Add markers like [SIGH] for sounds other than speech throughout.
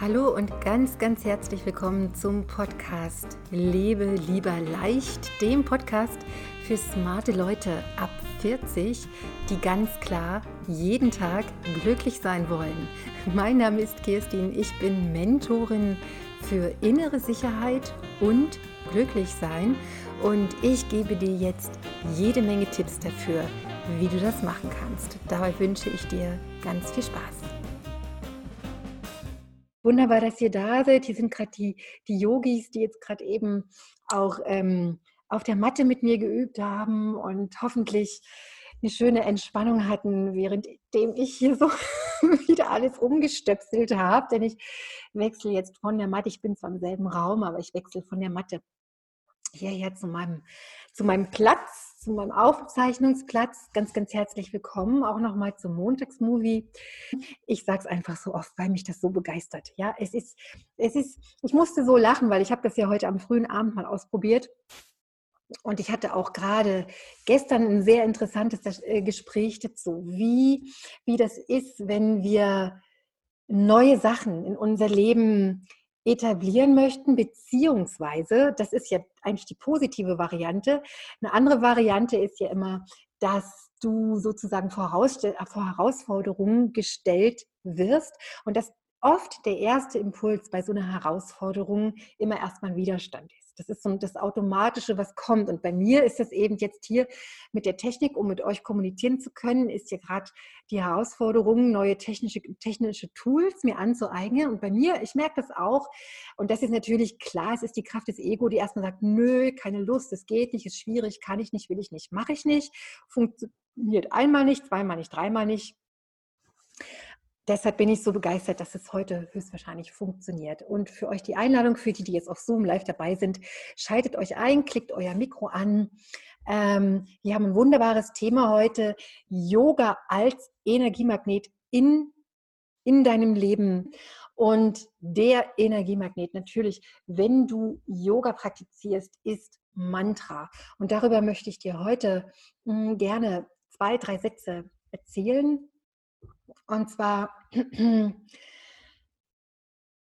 Hallo und ganz, ganz herzlich willkommen zum Podcast Lebe lieber leicht, dem Podcast für smarte Leute ab 40, die ganz klar jeden Tag glücklich sein wollen. Mein Name ist Kirstin, ich bin Mentorin für innere Sicherheit und Glücklichsein und ich gebe dir jetzt jede Menge Tipps dafür, wie du das machen kannst. Dabei wünsche ich dir ganz viel Spaß. Wunderbar, dass ihr da seid. Hier sind gerade die, die Yogis, die jetzt gerade eben auch ähm, auf der Matte mit mir geübt haben und hoffentlich eine schöne Entspannung hatten, währenddem ich hier so [LAUGHS] wieder alles umgestöpselt habe. Denn ich wechsle jetzt von der Matte, ich bin zwar im selben Raum, aber ich wechsle von der Matte hierher zu meinem, zu meinem Platz, zu meinem Aufzeichnungsplatz. Ganz, ganz herzlich willkommen auch nochmal zum Montagsmovie. Ich sage es einfach so oft, weil mich das so begeistert. Ja, es ist, es ist, ich musste so lachen, weil ich habe das ja heute am frühen Abend mal ausprobiert. Und ich hatte auch gerade gestern ein sehr interessantes äh, Gespräch dazu, wie, wie das ist, wenn wir neue Sachen in unser Leben etablieren möchten, beziehungsweise, das ist ja eigentlich die positive Variante. Eine andere Variante ist ja immer, dass du sozusagen vor, vor Herausforderungen gestellt wirst und dass oft der erste Impuls bei so einer Herausforderung immer erstmal Widerstand ist. Das ist so das Automatische, was kommt. Und bei mir ist das eben jetzt hier mit der Technik, um mit euch kommunizieren zu können, ist ja gerade die Herausforderung, neue technische, technische Tools mir anzueignen. Und bei mir, ich merke das auch. Und das ist natürlich klar, es ist die Kraft des Ego, die erstmal sagt, nö, keine Lust, es geht nicht, ist schwierig, kann ich nicht, will ich nicht, mache ich nicht. Funktioniert einmal nicht, zweimal nicht, dreimal nicht deshalb bin ich so begeistert, dass es heute höchstwahrscheinlich funktioniert. Und für euch die Einladung, für die, die jetzt auf Zoom live dabei sind, schaltet euch ein, klickt euer Mikro an. Ähm, wir haben ein wunderbares Thema heute, Yoga als Energiemagnet in, in deinem Leben. Und der Energiemagnet natürlich, wenn du Yoga praktizierst, ist Mantra. Und darüber möchte ich dir heute mh, hm, gerne zwei, drei Sätze erzählen, und zwar,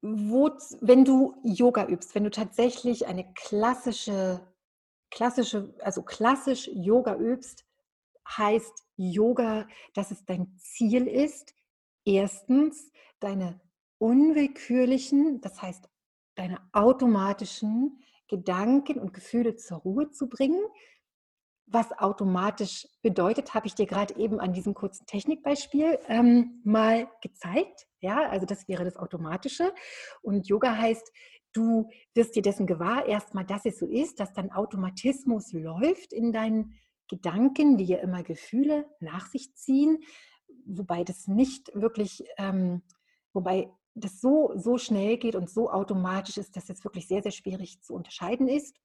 wo, wenn du Yoga übst, wenn du tatsächlich eine klassische, klassische, also klassisch Yoga übst, heißt Yoga, dass es dein Ziel ist, erstens deine unwillkürlichen, das heißt deine automatischen Gedanken und Gefühle zur Ruhe zu bringen, was automatisch bedeutet, habe ich dir gerade eben an diesem kurzen Technikbeispiel ähm, mal gezeigt. Ja, also das wäre das Automatische. Und Yoga heißt, du wirst dir dessen gewahr, erstmal, dass es so ist, dass dann Automatismus läuft in deinen Gedanken, die ja immer Gefühle nach sich ziehen, wobei das nicht wirklich, ähm, wobei das so, so schnell geht und so automatisch ist, dass es wirklich sehr, sehr schwierig zu unterscheiden ist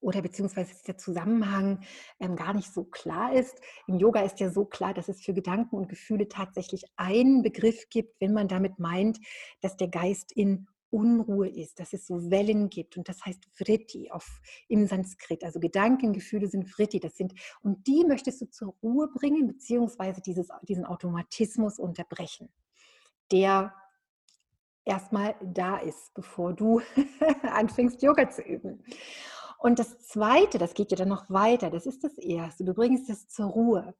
oder beziehungsweise der Zusammenhang ähm, gar nicht so klar ist. Im Yoga ist ja so klar, dass es für Gedanken und Gefühle tatsächlich einen Begriff gibt, wenn man damit meint, dass der Geist in Unruhe ist, dass es so Wellen gibt und das heißt Vritti auf, im Sanskrit. Also Gedanken, Gefühle sind Vritti, das sind und die möchtest du zur Ruhe bringen beziehungsweise dieses, diesen Automatismus unterbrechen, der erstmal da ist, bevor du [LAUGHS] anfängst Yoga zu üben. Und das Zweite, das geht ja dann noch weiter, das ist das Erste. Du bringst es zur Ruhe.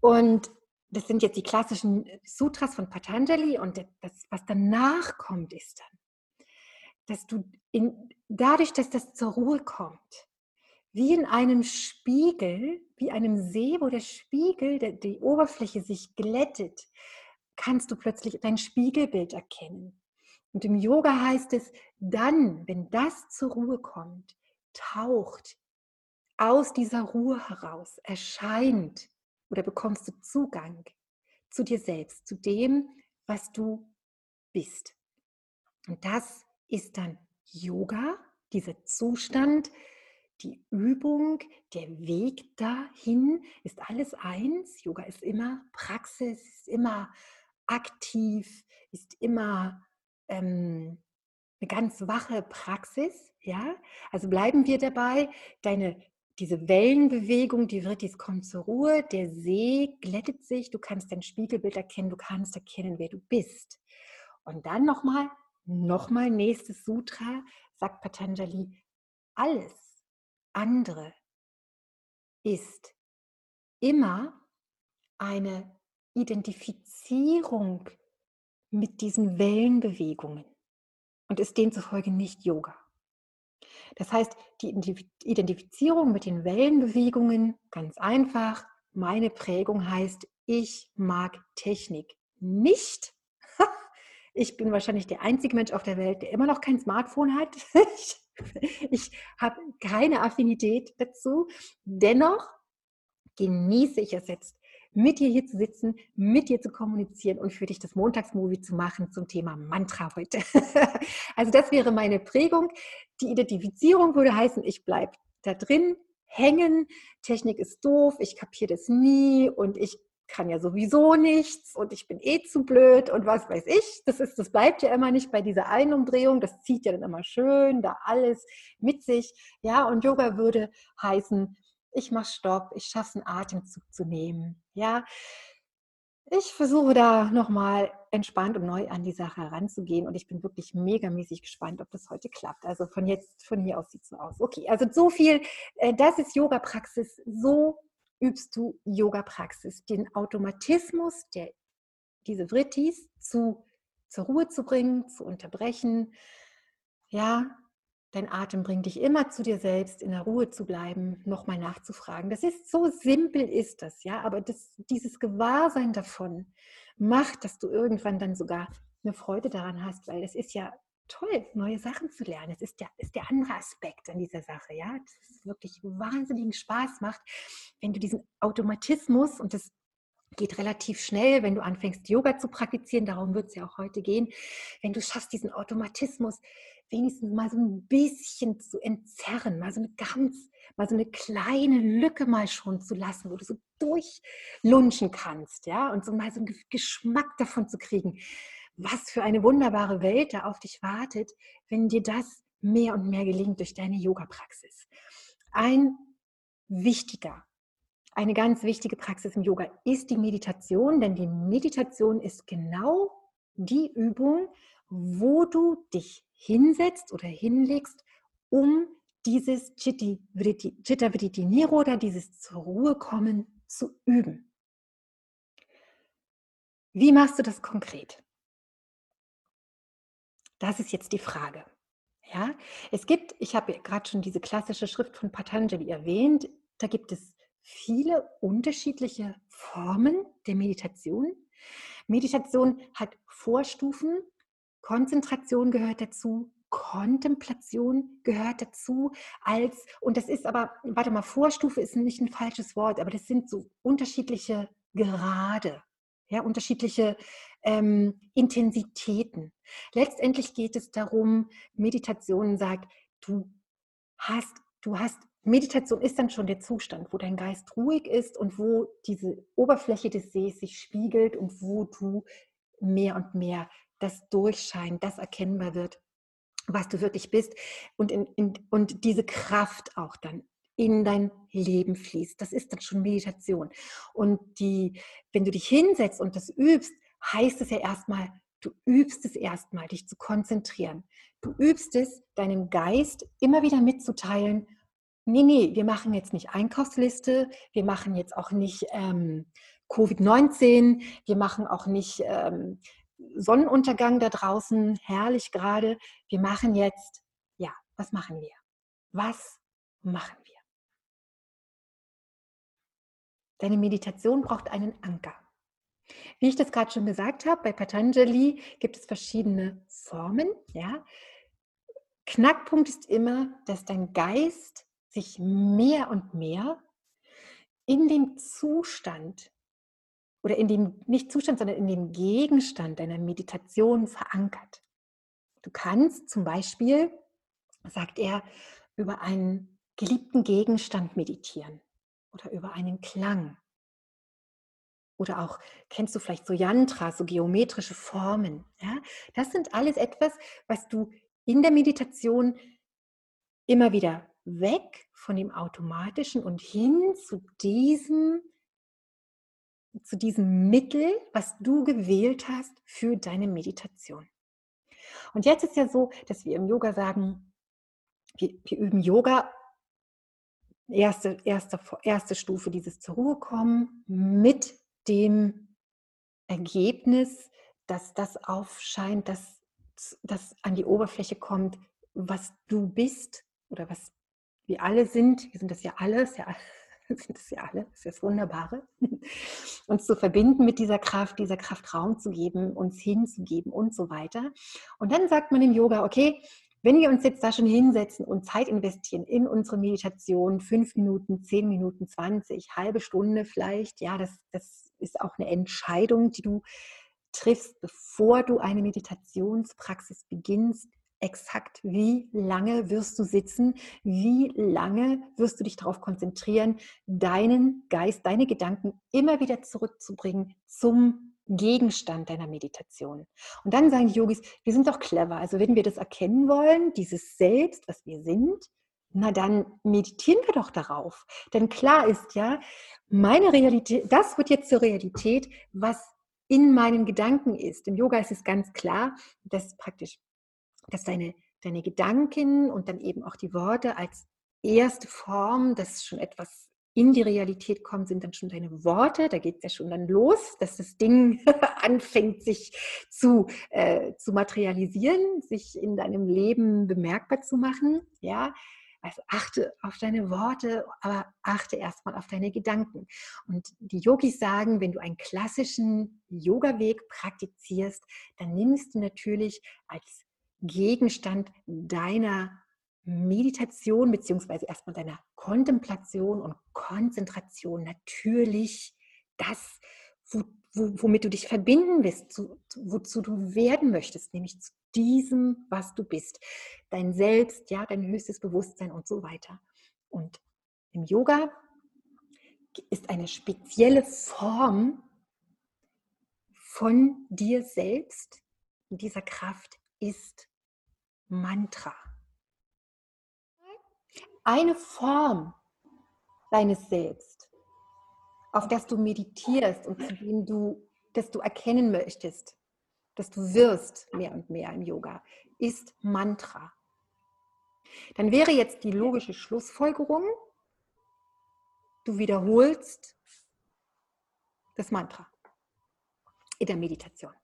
Und das sind jetzt die klassischen Sutras von Patanjali und das, was danach kommt, ist dann, dass du in, dadurch, dass das zur Ruhe kommt, wie in einem Spiegel, wie einem See, wo der Spiegel, der, die Oberfläche sich glättet, kannst du plötzlich dein Spiegelbild erkennen. Und im Yoga heißt es, dann, wenn das zur Ruhe kommt, taucht aus dieser Ruhe heraus, erscheint oder bekommst du Zugang zu dir selbst, zu dem, was du bist. Und das ist dann Yoga, dieser Zustand, die Übung, der Weg dahin ist alles eins. Yoga ist immer Praxis, ist immer aktiv, ist immer ähm, eine ganz wache Praxis, ja. Also bleiben wir dabei, deine diese Wellenbewegung, die wird, dies kommt zur Ruhe, der See glättet sich, du kannst dein Spiegelbild erkennen, du kannst erkennen, wer du bist. Und dann nochmal, nochmal nächstes Sutra, sagt Patanjali, alles andere ist immer eine Identifizierung mit diesen Wellenbewegungen und ist demzufolge nicht Yoga. Das heißt, die Identifizierung mit den Wellenbewegungen, ganz einfach, meine Prägung heißt, ich mag Technik nicht. [LAUGHS] Ich bin wahrscheinlich der einzige Mensch auf der Welt, der immer noch kein Smartphone hat. [LAUGHS] Ich, ich habe keine Affinität dazu. Dennoch genieße ich es jetzt, mit dir hier zu sitzen, mit dir zu kommunizieren und für dich das Montagsmovie zu machen zum Thema Mantra heute. [LAUGHS] also das wäre meine Prägung. Die Identifizierung würde heißen, ich bleibe da drin hängen. Technik ist doof, ich kapiere das nie und ich kann ja sowieso nichts und ich bin eh zu blöd und was weiß ich. Das ist, das bleibt ja immer nicht bei dieser Einumdrehung. Das zieht ja dann immer schön da alles mit sich. Ja, und Yoga würde heißen, ich mache Stopp, ich schaffe einen Atemzug zu nehmen. Ja, ich versuche da nochmal entspannt und neu an die Sache heranzugehen und ich bin wirklich megamäßig gespannt, ob das heute klappt. Also von jetzt, von hier aus sieht es so aus. Okay, also so viel, äh, das ist Yoga-Praxis. So übst du Yoga-Praxis. Den Automatismus, der, diese Vrittis zu, zur Ruhe zu bringen, zu unterbrechen. Ja, Dein Atem bringt dich immer zu dir selbst, in der Ruhe zu bleiben, nochmal nachzufragen. Das ist so simpel ist das, ja, aber das, dieses Gewahrsein davon macht, dass du irgendwann dann sogar eine Freude daran hast, weil es ist ja toll, neue Sachen zu lernen. Es ist der, ist der andere Aspekt an dieser Sache, ja, dass es wirklich wahnsinnigen Spaß macht, wenn du diesen Automatismus und das geht relativ schnell, wenn du anfängst, Yoga zu praktizieren. Darum wird es ja auch heute gehen. Wenn du schaffst, diesen Automatismus wenigstens mal so ein bisschen zu entzerren, mal so eine ganz, mal so eine kleine Lücke mal schon zu lassen, wo du so durchlunschen kannst, ja, und so mal so einen Geschmack davon zu kriegen, was für eine wunderbare Welt da auf dich wartet, wenn dir das mehr und mehr gelingt durch deine Yoga-Praxis. Ein wichtiger, eine ganz wichtige Praxis im Yoga ist die Meditation, denn die Meditation ist genau die Übung, wo du dich hinsetzt oder hinlegst, um dieses Chitta Vritti Niroda, dieses zur Ruhe kommen, zu üben. Wie machst du das konkret? Das ist jetzt die Frage. Ja, es gibt, ich habe gerade schon diese klassische Schrift von Patanjali erwähnt, da gibt es viele unterschiedliche Formen der Meditation. Meditation hat Vorstufen, Konzentration gehört dazu, Kontemplation gehört dazu, als, und das ist aber, warte mal, Vorstufe ist nicht ein falsches Wort, aber das sind so unterschiedliche Grade, ja, unterschiedliche ähm, Intensitäten. Letztendlich geht es darum, Meditation sagt, du hast, du hast, Meditation ist dann schon der Zustand, wo dein Geist ruhig ist und wo diese Oberfläche des Sees sich spiegelt und wo du mehr und mehr das durchscheint, das erkennbar wird, was du wirklich bist und, in, in, und diese Kraft auch dann in dein Leben fließt. Das ist dann schon Meditation. Und die, wenn du dich hinsetzt und das übst, heißt es ja erstmal, du übst es erstmal, dich zu konzentrieren. Du übst es, deinem Geist immer wieder mitzuteilen, nee, nee, wir machen jetzt nicht Einkaufsliste, wir machen jetzt auch nicht ähm, Covid-19, wir machen auch nicht ähm, Sonnenuntergang da draußen, herrlich gerade. Wir machen jetzt, ja, was machen wir? Was machen wir? Deine Meditation braucht einen Anker. Wie ich das gerade schon gesagt habe, bei Patanjali gibt es verschiedene Formen. Ja? Knackpunkt ist immer, dass dein Geist sich mehr und mehr in dem Zustand oder in dem, nicht Zustand, sondern in dem Gegenstand deiner Meditation verankert. Du kannst zum Beispiel, sagt er, über einen geliebten Gegenstand meditieren oder über einen Klang. Oder auch, kennst du vielleicht so Yantras, so geometrische Formen. Ja? Das sind alles etwas, was du in der Meditation immer wieder weg von dem Automatischen und hin zu diesem zu diesem Mittel, was du gewählt hast für deine Meditation. Und jetzt ist ja so, dass wir im Yoga sagen, wir, wir üben Yoga, erste, erste, erste Stufe, dieses zur Ruhe kommen, mit dem Ergebnis, dass das aufscheint, dass das an die Oberfläche kommt, was du bist oder was wir alle sind. Wir sind das ja alles, ja, [LAUGHS] sind das ja alle, das ist das Wunderbare. [LAUGHS] Uns zu verbinden mit dieser Kraft, dieser Kraft Raum zu geben, uns hinzugeben und so weiter. Und dann sagt man im Yoga, okay, wenn wir uns jetzt da schon hinsetzen und Zeit investieren in unsere Meditation, fünf Minuten, zehn Minuten, zwanzig, halbe Stunde vielleicht, ja, das, das ist auch eine Entscheidung, die du triffst, bevor du eine Meditationspraxis beginnst, exakt wie lange wirst du sitzen, wie lange wirst du dich darauf konzentrieren, deinen Geist, deine Gedanken immer wieder zurückzubringen zum Gegenstand deiner Meditation. Und dann sagen die Yogis, wir sind doch clever. Also wenn wir das erkennen wollen, dieses Selbst, was wir sind, na dann meditieren wir doch darauf. Denn klar ist ja, meine Realität, das wird jetzt zur Realität, was in meinen Gedanken ist. Im Yoga ist es ganz klar, dass praktisch, dass deine, deine Gedanken und dann eben auch die Worte als erste Form, das schon etwas in die Realität kommt, sind dann schon deine Worte. Da geht es ja schon dann los, dass das Ding [LAUGHS] anfängt, sich zu, äh, zu materialisieren, sich in deinem Leben bemerkbar zu machen. Ja, also achte auf deine Worte, aber achte erstmal auf deine Gedanken. Und die Yogis sagen, wenn du einen klassischen Yoga-Weg praktizierst, dann nimmst du natürlich als Gegenstand deiner Meditation beziehungsweise erstmal deiner Kontemplation und Konzentration natürlich das, wo, wo, womit du dich verbinden willst, zu, wozu du werden möchtest, nämlich zu diesem, was du bist. Dein Selbst, ja, dein höchstes Bewusstsein und so weiter. Und im Yoga ist eine spezielle Form von dir selbst, dieser Kraft, ist Mantra. Eine Form deines Selbst, auf das du meditierst und zu dem du, das du erkennen möchtest, dass du wirst mehr und mehr im Yoga, ist Mantra. Dann wäre jetzt die logische Schlussfolgerung, du wiederholst das Mantra in der Meditation.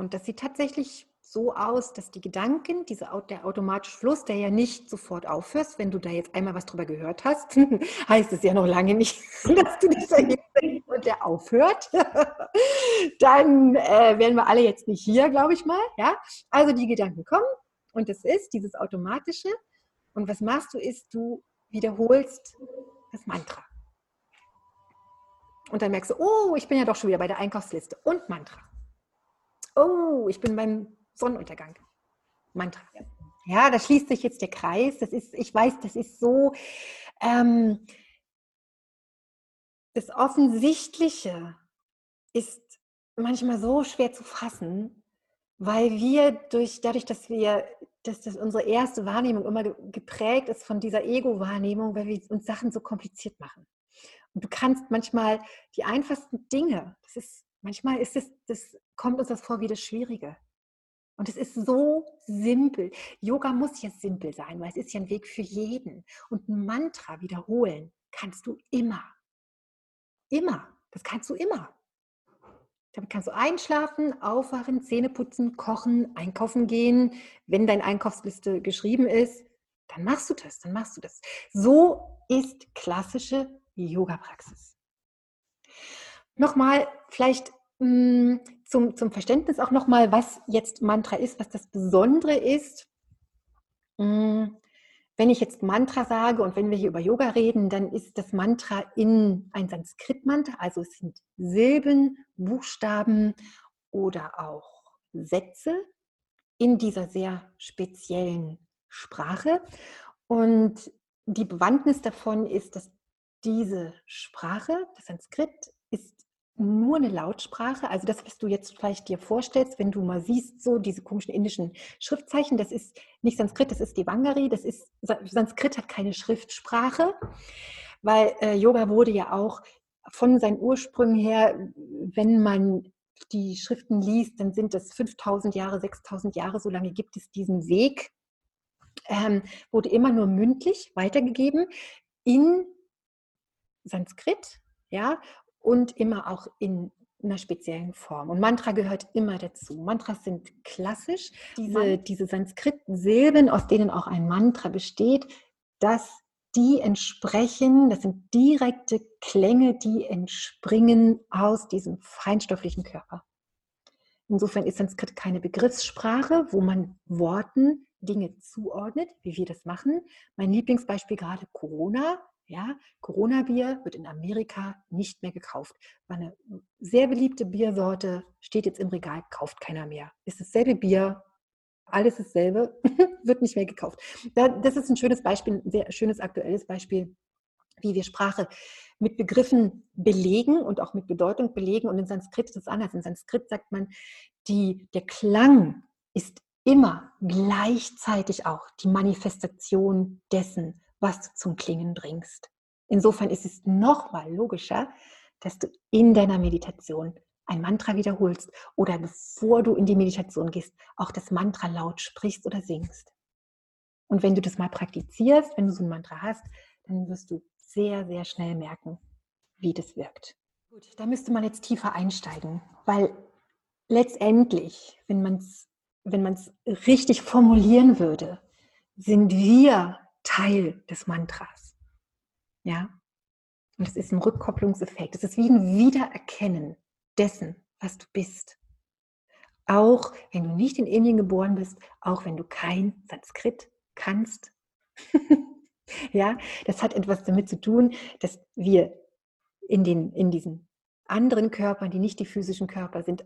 Und das sieht tatsächlich so aus, dass die Gedanken, diese, der automatische Fluss, der ja nicht sofort aufhört, wenn du da jetzt einmal was drüber gehört hast, [LAUGHS] heißt es ja noch lange nicht, [LAUGHS] dass du dich hinsetzt und der aufhört. [LAUGHS] Dann äh, wären wir alle jetzt nicht hier, glaube ich mal. Ja? Also die Gedanken kommen und es ist dieses automatische. Und was machst du, ist, du wiederholst das Mantra. Und dann merkst du, oh, ich bin ja doch schon wieder bei der Einkaufsliste und Mantra. Oh, ich bin beim Sonnenuntergang. Mantra. Ja, da schließt sich jetzt der Kreis. Das ist, ich weiß, das ist so ähm, das Offensichtliche ist manchmal so schwer zu fassen, weil wir durch, dadurch, dass wir, dass das unsere erste Wahrnehmung immer geprägt ist von dieser Ego-Wahrnehmung, weil wir uns Sachen so kompliziert machen. Und du kannst manchmal die einfachsten Dinge, das ist, manchmal ist es, das kommt uns das vor wie das Schwierige. Und es ist so simpel. Yoga muss ja simpel sein, weil es ist ja ein Weg für jeden. Und ein Mantra wiederholen kannst du immer. Immer. Das kannst du immer. Damit kannst du einschlafen, aufwachen, Zähne putzen, kochen, einkaufen gehen. Wenn deine Einkaufsliste geschrieben ist, dann machst du das, dann machst du das. So ist klassische Yoga-Praxis. Nochmal vielleicht mh, hm, zum, zum Verständnis auch nochmal, was jetzt Mantra ist, was das Besondere ist. Hm, wenn ich jetzt Mantra sage und wenn wir hier über Yoga reden, dann ist das Mantra in ein Sanskrit-Mantra, also es sind Silben, Buchstaben oder auch Sätze in dieser sehr speziellen Sprache. Und die Bewandtnis davon ist, dass diese Sprache, das Sanskrit, nur eine Lautsprache. Also das, was du jetzt vielleicht dir vorstellst, wenn du mal siehst, so diese komischen indischen Schriftzeichen, das ist nicht Sanskrit, das ist Devangari. Das ist, Sanskrit hat keine Schriftsprache, weil äh, Yoga wurde ja auch von seinen Ursprüngen her, wenn man die Schriften liest, dann sind das 5000 Jahre, 6000 Jahre, so lange gibt es diesen Weg. Ähm, wurde immer nur mündlich weitergegeben in Sanskrit, ja, und immer auch in einer speziellen Form. Und Mantra gehört immer dazu. Mantras sind klassisch. Diese, diese Sanskrit-Silben, aus denen auch ein Mantra besteht, das die entsprechen, das sind direkte Klänge, die entspringen aus diesem feinstofflichen Körper. Insofern ist Sanskrit keine Begriffssprache, wo man Worten Dinge zuordnet, wie wir das machen. Mein Lieblingsbeispiel gerade Corona. Ja, Corona-Bier wird in Amerika nicht mehr gekauft. War eine sehr beliebte Biersorte, steht jetzt im Regal, kauft keiner mehr. Ist dasselbe Bier, alles dasselbe, [LAUGHS] wird nicht mehr gekauft. Das ist ein schönes Beispiel, ein sehr schönes aktuelles Beispiel, wie wir Sprache mit Begriffen belegen und auch mit Bedeutung belegen. Und in Sanskrit ist es anders. In Sanskrit sagt man, die, der Klang ist immer gleichzeitig auch die Manifestation dessen, was du zum Klingen bringst. Insofern ist es nochmal logischer, dass du in deiner Meditation ein Mantra wiederholst oder bevor du in die Meditation gehst, auch das Mantra laut sprichst oder singst. Und wenn du das mal praktizierst, wenn du so ein Mantra hast, dann wirst du sehr, sehr schnell merken, wie das wirkt. Gut, da müsste man jetzt tiefer einsteigen, weil letztendlich, wenn man es wenn richtig formulieren würde, sind wir Teil des Mantras. Ja? Und es ist ein Rückkopplungseffekt. Es ist wie ein Wiedererkennen dessen, was du bist. Auch wenn du nicht in Indien geboren bist, auch wenn du kein Sanskrit kannst. [LAUGHS] ja, das hat etwas damit zu tun, dass wir in, den, in diesen anderen Körpern, die nicht die physischen Körper sind,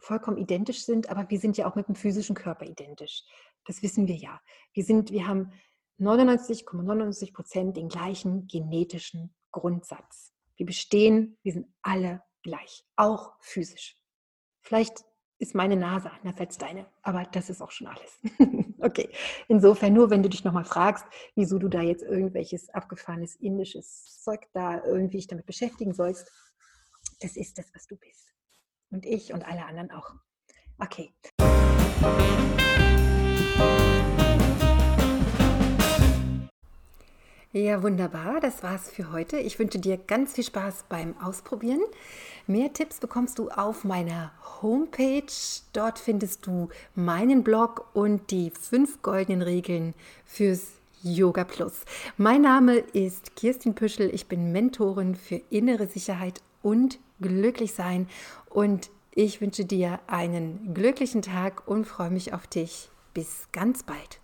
vollkommen identisch sind, aber wir sind ja auch mit dem physischen Körper identisch. Das wissen wir ja. Wir, sind, wir haben 99,99 Prozent ,99 den gleichen genetischen Grundsatz. Wir bestehen, wir sind alle gleich, auch physisch. Vielleicht ist meine Nase anders als deine, aber das ist auch schon alles. [LAUGHS] okay, insofern nur, wenn du dich nochmal fragst, wieso du da jetzt irgendwelches abgefahrenes indisches Zeug da irgendwie dich damit beschäftigen sollst, das ist das, was du bist. Und ich und alle anderen auch. Okay. Ja, wunderbar. Das war's für heute. Ich wünsche dir ganz viel Spaß beim Ausprobieren. Mehr Tipps bekommst du auf meiner Homepage. Dort findest du meinen Blog und die fünf goldenen Regeln fürs Yoga Plus. Mein Name ist Kirstin Püschel. Ich bin Mentorin für innere Sicherheit und Glücklichsein. Und ich wünsche dir einen glücklichen Tag und freue mich auf dich. Bis ganz bald.